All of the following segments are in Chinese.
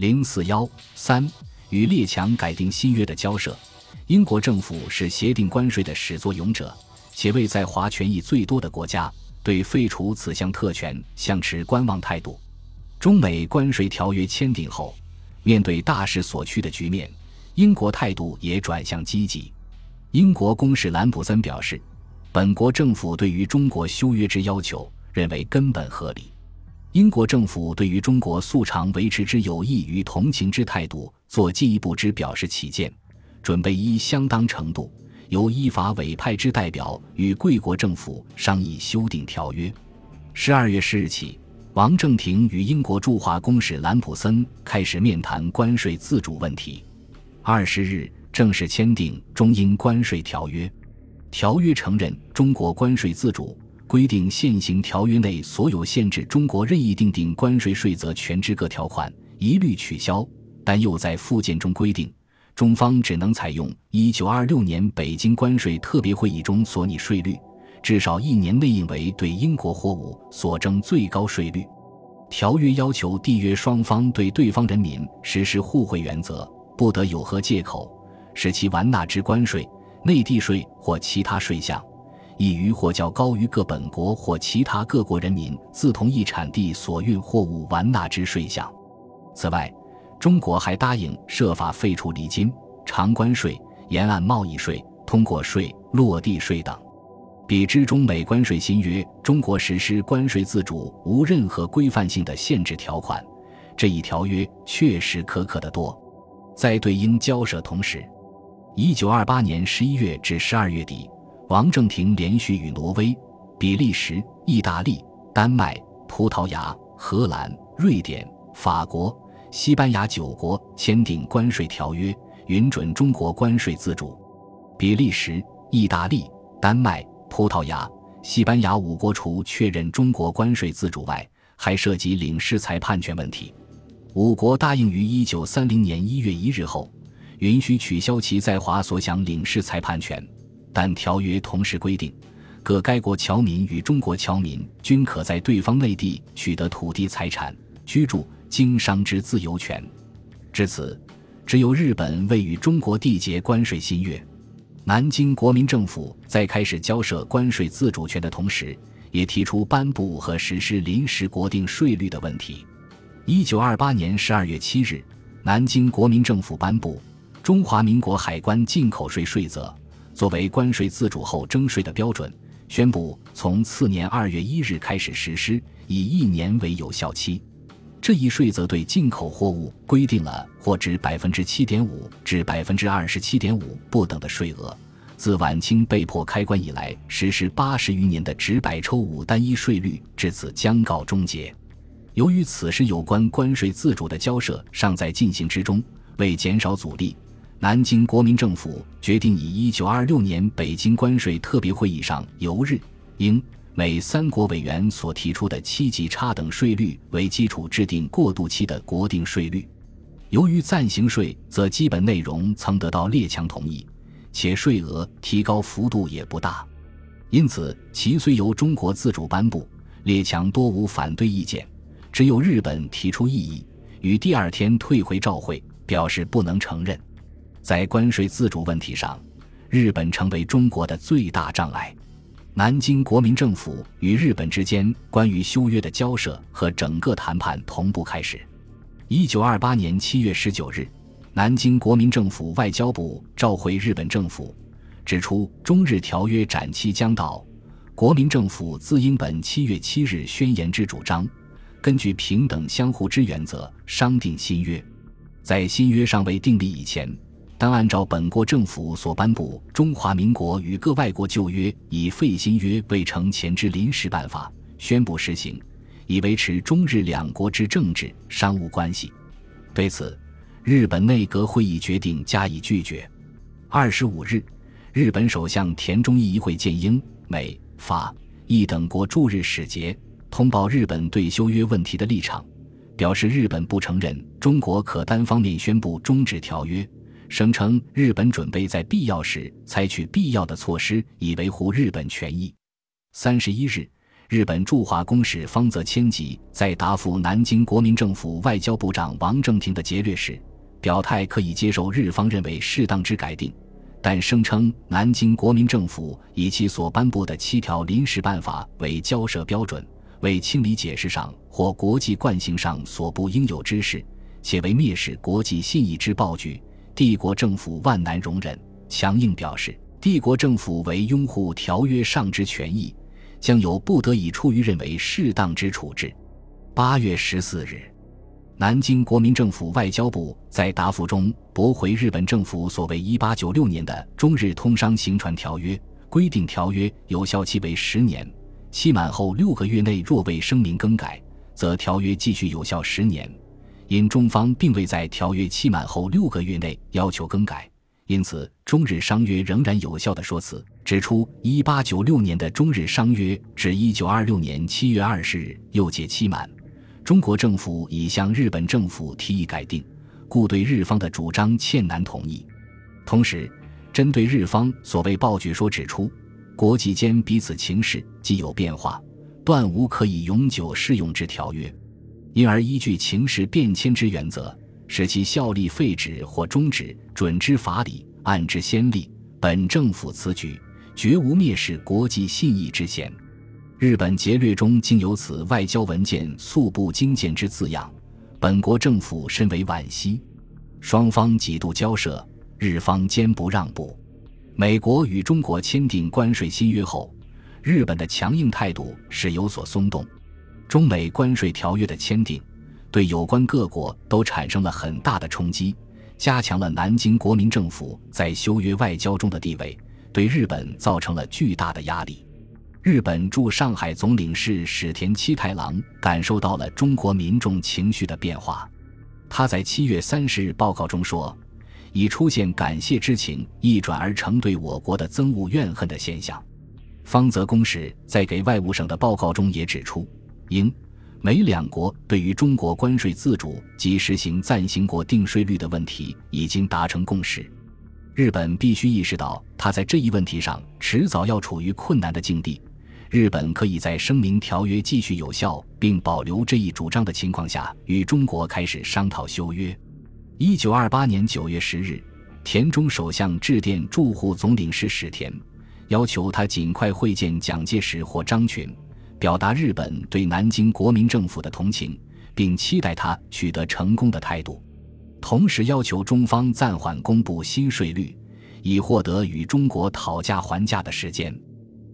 零四幺三与列强改定新约的交涉，英国政府是协定关税的始作俑者，且为在华权益最多的国家，对废除此项特权相持观望态度。中美关税条约签订后，面对大势所趋的局面，英国态度也转向积极。英国公使兰普森表示，本国政府对于中国修约之要求，认为根本合理。英国政府对于中国素常维持之友谊与同情之态度，做进一步之表示起见，准备依相当程度，由依法委派之代表与贵国政府商议修订条约。十二月十日起，王正廷与英国驻华公使兰普森开始面谈关税自主问题。二十日正式签订中英关税条约，条约承认中国关税自主。规定现行条约内所有限制中国任意订定关税税则权之各条款一律取消，但又在附件中规定，中方只能采用一九二六年北京关税特别会议中所拟税率，至少一年内应为对英国货物所征最高税率。条约要求缔约双方对对方人民实施互惠原则，不得有何借口使其完纳之关税、内地税或其他税项。易于或较高于各本国或其他各国人民自同一产地所运货物完纳之税项。此外，中国还答应设法废除礼金、长关税、沿岸贸易税、通过税、落地税等。比之中美关税新约，中国实施关税自主无任何规范性的限制条款，这一条约确实苛刻得多。在对英交涉同时，一九二八年十一月至十二月底。王正廷连续与挪威、比利时、意大利、丹麦、葡萄牙、荷兰、瑞典、法国、西班牙九国签订关税条约，允准中国关税自主。比利时、意大利、丹麦、葡萄牙、西班牙五国除确认中国关税自主外，还涉及领事裁判权问题。五国答应于一九三零年一月一日后，允许取消其在华所享领事裁判权。但条约同时规定，各该国侨民与中国侨民均可在对方内地取得土地、财产、居住、经商之自由权。至此，只有日本未与中国缔结关税新约。南京国民政府在开始交涉关税自主权的同时，也提出颁布和实施临时国定税率的问题。一九二八年十二月七日，南京国民政府颁布《中华民国海关进口税税则》。作为关税自主后征税的标准，宣布从次年二月一日开始实施，以一年为有效期。这一税则对进口货物规定了或值百分之七点五至百分之二十七点五不等的税额。自晚清被迫开关以来，实施八十余年的直百抽五单一税率至此将告终结。由于此时有关关税自主的交涉尚在进行之中，为减少阻力。南京国民政府决定以1926年北京关税特别会议上由日、英、美三国委员所提出的七级差等税率为基础制定过渡期的国定税率。由于暂行税则基本内容曾得到列强同意，且税额提高幅度也不大，因此其虽由中国自主颁布，列强多无反对意见，只有日本提出异议，于第二天退回照会，表示不能承认。在关税自主问题上，日本成为中国的最大障碍。南京国民政府与日本之间关于修约的交涉和整个谈判同步开始。一九二八年七月十九日，南京国民政府外交部召回日本政府，指出中日条约展期将到，国民政府自应本七月七日宣言之主张，根据平等相互之原则商定新约。在新约尚未订立以前。当按照本国政府所颁布《中华民国与各外国旧约以废新约未成前之临时办法》宣布实行，以维持中日两国之政治商务关系。对此，日本内阁会议决定加以拒绝。二十五日，日本首相田中义一会见英、美、法、意等国驻日使节，通报日本对修约问题的立场，表示日本不承认中国可单方面宣布终止条约。声称日本准备在必要时采取必要的措施，以维护日本权益。三十一日，日本驻华公使方泽千吉在答复南京国民政府外交部长王正廷的劫掠时，表态可以接受日方认为适当之改定，但声称南京国民政府以其所颁布的七条临时办法为交涉标准，为清理解释上或国际惯行上所不应有之事，且为蔑视国际信义之暴举，帝国政府万难容忍。强硬表示，帝国政府为拥护条约上之权益。将有不得已出于认为适当之处置。八月十四日，南京国民政府外交部在答复中驳回日本政府所谓一八九六年的中日通商行船条约，规定条约有效期为十年，期满后六个月内若未声明更改，则条约继续有效十年。因中方并未在条约期满后六个月内要求更改。因此，中日商约仍然有效的说辞指出，一八九六年的中日商约至一九二六年七月二十日又届期满，中国政府已向日本政府提议改定，故对日方的主张欠难同意。同时，针对日方所谓暴举说指出，国际间彼此情势既有变化，断无可以永久适用之条约，因而依据情势变迁之原则。使其效力废止或终止，准之法理，按之先例。本政府此举绝无蔑视国际信义之嫌。日本劫掠中竟有此外交文件素不经见之字样，本国政府深为惋惜。双方几度交涉，日方坚不让步。美国与中国签订关税新约后，日本的强硬态度是有所松动。中美关税条约的签订。对有关各国都产生了很大的冲击，加强了南京国民政府在修约外交中的地位，对日本造成了巨大的压力。日本驻上海总领事史田七太郎感受到了中国民众情绪的变化，他在七月三十日报告中说：“已出现感谢之情一转而成对我国的憎恶怨恨的现象。”方泽公使在给外务省的报告中也指出，英。美两国对于中国关税自主及实行暂行国定税率的问题已经达成共识，日本必须意识到，他在这一问题上迟早要处于困难的境地。日本可以在声明条约继续有效并保留这一主张的情况下，与中国开始商讨修约。一九二八年九月十日，田中首相致电驻沪总领事史田，要求他尽快会见蒋介石或张群。表达日本对南京国民政府的同情，并期待他取得成功的态度，同时要求中方暂缓公布新税率，以获得与中国讨价还价的时间。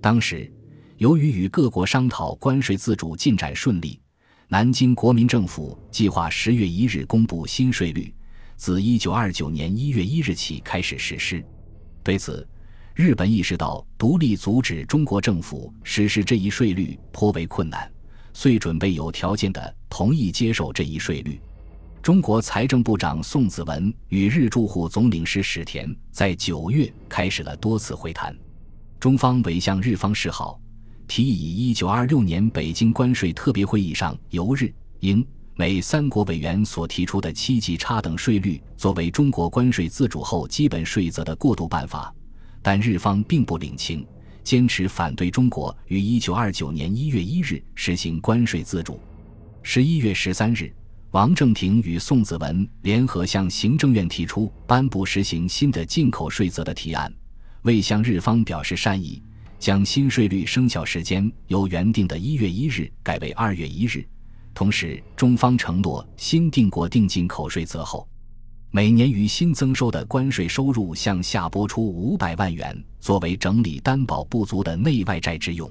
当时，由于与各国商讨关税自主进展顺利，南京国民政府计划十月一日公布新税率，自一九二九年一月一日起开始实施。对此，日本意识到独立阻止中国政府实施这一税率颇为困难，遂准备有条件的同意接受这一税率。中国财政部长宋子文与日驻沪总领事史田在九月开始了多次会谈，中方委向日方示好，提议以一九二六年北京关税特别会议上由日、英、美三国委员所提出的七级差等税率作为中国关税自主后基本税则的过渡办法。但日方并不领情，坚持反对中国于一九二九年一月一日实行关税自主。十一月十三日，王正廷与宋子文联合向行政院提出颁布实行新的进口税则的提案，未向日方表示善意，将新税率生效时间由原定的一月一日改为二月一日。同时，中方承诺新定国定进口税则后。每年于新增收的关税收入向下拨出五百万元，作为整理担保不足的内外债之用。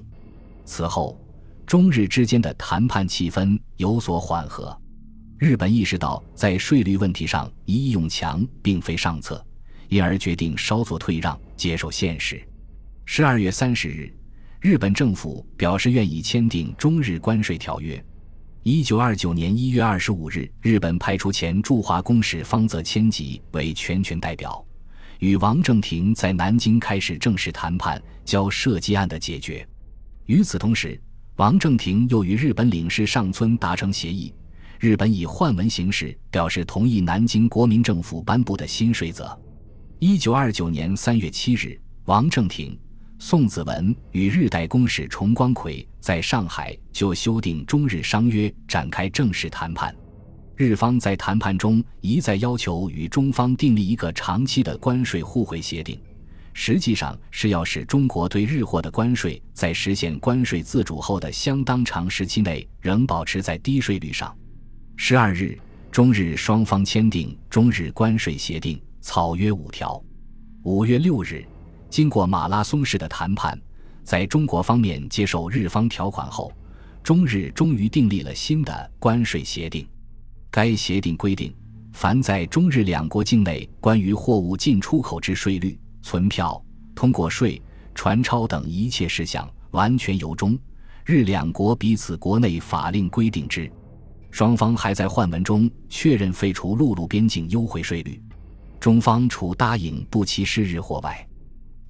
此后，中日之间的谈判气氛有所缓和。日本意识到在税率问题上一意用强并非上策，因而决定稍作退让，接受现实。十二月三十日，日本政府表示愿意签订中日关税条约。一九二九年一月二十五日，日本派出前驻华公使方泽千吉为全权代表，与王正廷在南京开始正式谈判，交涉及案的解决。与此同时，王正廷又与日本领事上村达成协议，日本以换文形式表示同意南京国民政府颁布的新税则。一九二九年三月七日，王正廷、宋子文与日代公使重光葵在上海就修订中日商约展开正式谈判。日方在谈判中一再要求与中方订立一个长期的关税互惠协定，实际上是要使中国对日货的关税在实现关税自主后的相当长时期内仍保持在低税率上。十二日，中日双方签订中日关税协定，草约五条。五月六日，经过马拉松式的谈判，在中国方面接受日方条款后，中日终于订立了新的关税协定。该协定规定，凡在中日两国境内关于货物进出口之税率、存票、通过税、传钞等一切事项，完全由中日两国彼此国内法令规定之。双方还在换文中确认废除陆路边境优惠税率。中方除答应不歧视日货外，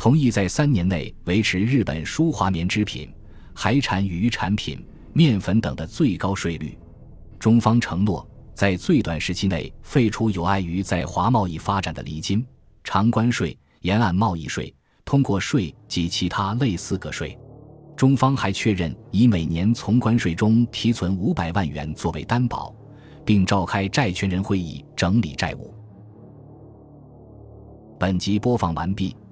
同意在三年内维持日本输华棉织品、海产与渔产品、面粉等的最高税率。中方承诺。在最短时期内废除有碍于在华贸易发展的离金、长关税、沿岸贸易税、通过税及其他类似个税。中方还确认以每年从关税中提存五百万元作为担保，并召开债权人会议整理债务。本集播放完毕，